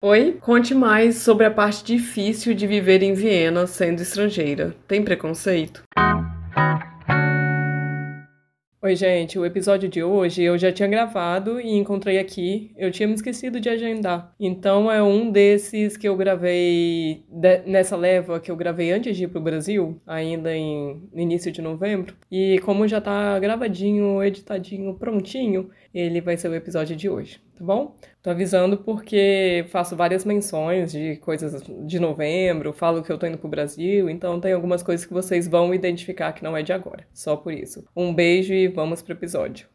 Oi, conte mais sobre a parte difícil de viver em Viena sendo estrangeira. Tem preconceito? Oi, gente, o episódio de hoje eu já tinha gravado e encontrei aqui. Eu tinha me esquecido de agendar. Então é um desses que eu gravei de, nessa leva que eu gravei antes de ir pro Brasil, ainda em no início de novembro. E como já tá gravadinho, editadinho, prontinho, ele vai ser o episódio de hoje tá bom? Tô avisando porque faço várias menções de coisas de novembro, falo que eu tô indo pro Brasil, então tem algumas coisas que vocês vão identificar que não é de agora. Só por isso. Um beijo e vamos pro episódio.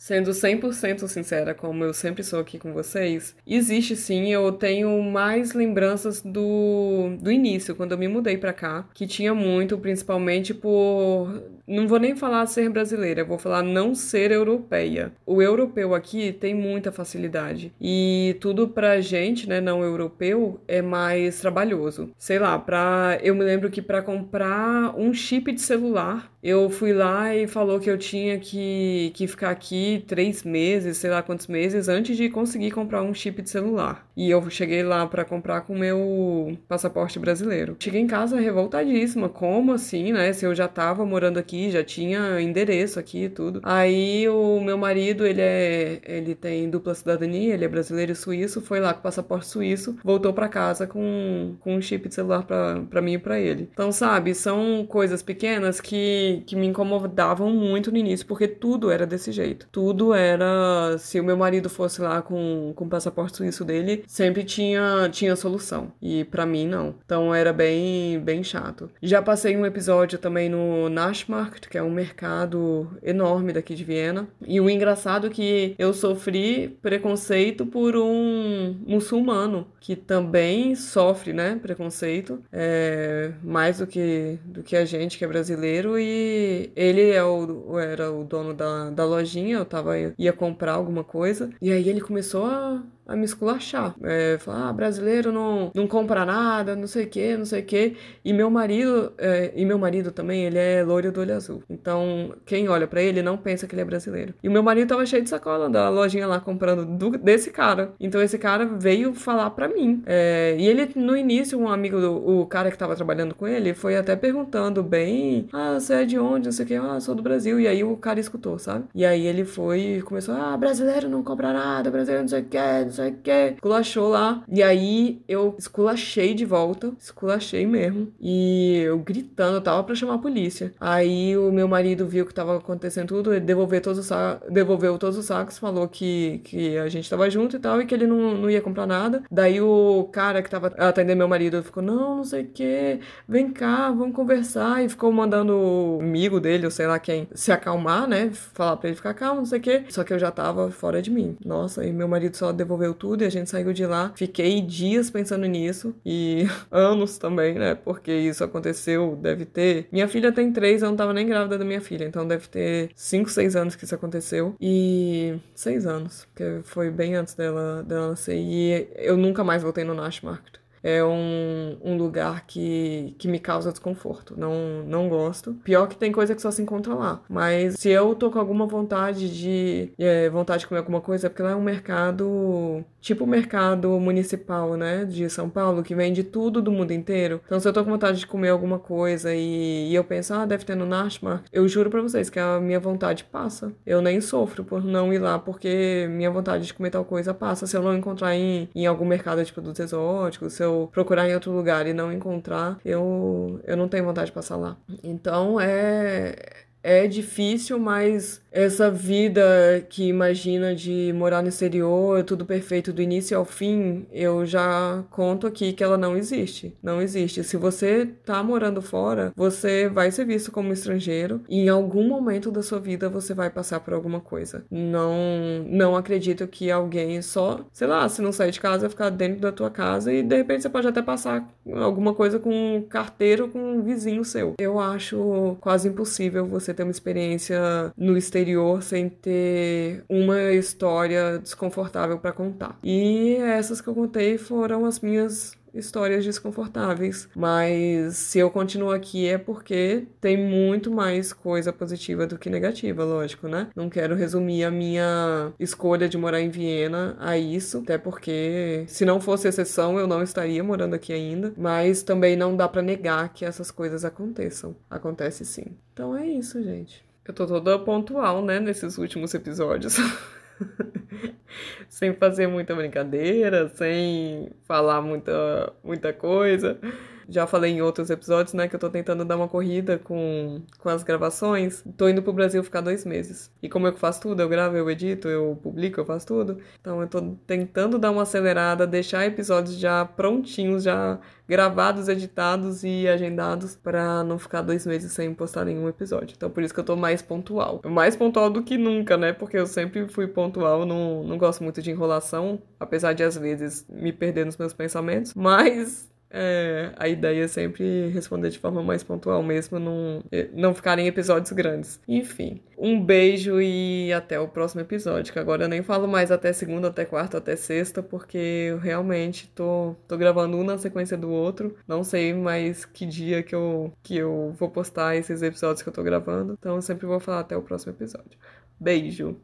Sendo 100% sincera, como eu sempre sou aqui com vocês, existe sim, eu tenho mais lembranças do, do início, quando eu me mudei para cá, que tinha muito, principalmente por. Não vou nem falar ser brasileira, vou falar não ser europeia. O europeu aqui tem muita facilidade e tudo pra gente, né, não europeu, é mais trabalhoso. Sei lá, pra. Eu me lembro que para comprar um chip de celular, eu fui lá e falou que eu tinha que, que ficar aqui três meses, sei lá quantos meses, antes de conseguir comprar um chip de celular. E eu cheguei lá para comprar com meu passaporte brasileiro. Cheguei em casa revoltadíssima. Como assim, né? Se eu já tava morando aqui, já tinha endereço aqui e tudo. Aí o meu marido, ele é. Ele tem dupla cidadania, ele é brasileiro e suíço, foi lá com o passaporte suíço, voltou para casa com, com um chip de celular para mim e pra ele. Então, sabe, são coisas pequenas que, que me incomodavam muito no início, porque tudo era desse jeito. Tudo tudo era. Se o meu marido fosse lá com, com o passaporte suíço dele, sempre tinha, tinha solução. E para mim, não. Então era bem, bem chato. Já passei um episódio também no Naschmarkt, que é um mercado enorme daqui de Viena. E o engraçado é que eu sofri preconceito por um muçulmano, que também sofre, né, preconceito, é, mais do que, do que a gente que é brasileiro. E ele é o, era o dono da, da lojinha, tava, ia comprar alguma coisa. E aí ele começou a a me esculachar. É, falar, ah, brasileiro não, não compra nada, não sei o que, não sei o que. E meu marido, é, e meu marido também, ele é loiro do olho azul. Então, quem olha para ele não pensa que ele é brasileiro. E o meu marido tava cheio de sacola da lojinha lá comprando do, desse cara. Então esse cara veio falar para mim. É, e ele, no início, um amigo, do, o cara que tava trabalhando com ele, foi até perguntando bem, ah, você é de onde, não sei o que, ah, sou do Brasil. E aí o cara escutou, sabe? E aí ele foi começou, ah, brasileiro não compra nada, brasileiro não sei o que, não sei sei o que, esculachou lá. E aí eu esculachei de volta, esculachei mesmo. E eu gritando, eu tava pra chamar a polícia. Aí o meu marido viu que tava acontecendo tudo, ele devolveu todos os sacos, devolveu todos os sacos, falou que, que a gente tava junto e tal, e que ele não, não ia comprar nada. Daí o cara que tava atendendo meu marido ficou, não, não sei o que, vem cá, vamos conversar. E ficou mandando o amigo dele, ou sei lá quem, se acalmar, né? Falar pra ele ficar calmo, não sei o que. Só que eu já tava fora de mim. Nossa, e meu marido só devolveu tudo e a gente saiu de lá. Fiquei dias pensando nisso e anos também, né? Porque isso aconteceu, deve ter. Minha filha tem três, eu não tava nem grávida da minha filha, então deve ter cinco, seis anos que isso aconteceu. E seis anos, porque foi bem antes dela, dela nascer. E eu nunca mais voltei no Nashmarket é um, um lugar que, que me causa desconforto. Não, não gosto. Pior que tem coisa que só se encontra lá. Mas se eu tô com alguma vontade de é, vontade de comer alguma coisa, é porque lá é um mercado tipo o mercado municipal, né? De São Paulo, que vende tudo do mundo inteiro. Então, se eu tô com vontade de comer alguma coisa e, e eu penso, ah, deve ter no Nashmark, eu juro pra vocês que a minha vontade passa. Eu nem sofro por não ir lá, porque minha vontade de comer tal coisa passa. Se eu não encontrar em, em algum mercado de produtos exóticos, se eu eu procurar em outro lugar e não encontrar, eu, eu não tenho vontade de passar lá. Então é, é difícil, mas essa vida que imagina de morar no exterior, tudo perfeito do início ao fim, eu já conto aqui que ela não existe. Não existe. Se você tá morando fora, você vai ser visto como estrangeiro e em algum momento da sua vida você vai passar por alguma coisa. Não, não acredito que alguém só, sei lá, se não sair de casa, ficar dentro da tua casa e de repente você pode até passar alguma coisa com um carteiro, com um vizinho seu. Eu acho quase impossível você ter uma experiência no exterior sem ter uma história desconfortável para contar. E essas que eu contei foram as minhas histórias desconfortáveis. Mas se eu continuo aqui é porque tem muito mais coisa positiva do que negativa, lógico, né? Não quero resumir a minha escolha de morar em Viena a isso, até porque se não fosse exceção eu não estaria morando aqui ainda, mas também não dá para negar que essas coisas aconteçam. Acontece sim. Então é isso, gente. Eu tô toda pontual, né, nesses últimos episódios. sem fazer muita brincadeira, sem falar muita, muita coisa. Já falei em outros episódios, né, que eu tô tentando dar uma corrida com, com as gravações. Tô indo pro Brasil ficar dois meses. E como eu faço tudo, eu gravo, eu edito, eu publico, eu faço tudo. Então eu tô tentando dar uma acelerada, deixar episódios já prontinhos, já gravados, editados e agendados para não ficar dois meses sem postar nenhum episódio. Então por isso que eu tô mais pontual. Mais pontual do que nunca, né? Porque eu sempre fui pontual, não, não gosto muito de enrolação, apesar de às vezes me perder nos meus pensamentos. Mas é, a ideia é sempre responder de forma mais pontual mesmo, não, é, não ficarem episódios grandes. Enfim, um beijo e até o próximo episódio, que agora eu nem falo mais até segunda, até quarta, até sexta, porque eu realmente tô, tô gravando um na sequência do outro. Não sei mais que dia que eu, que eu vou postar esses episódios que eu tô gravando, então eu sempre vou falar até o próximo episódio. Beijo!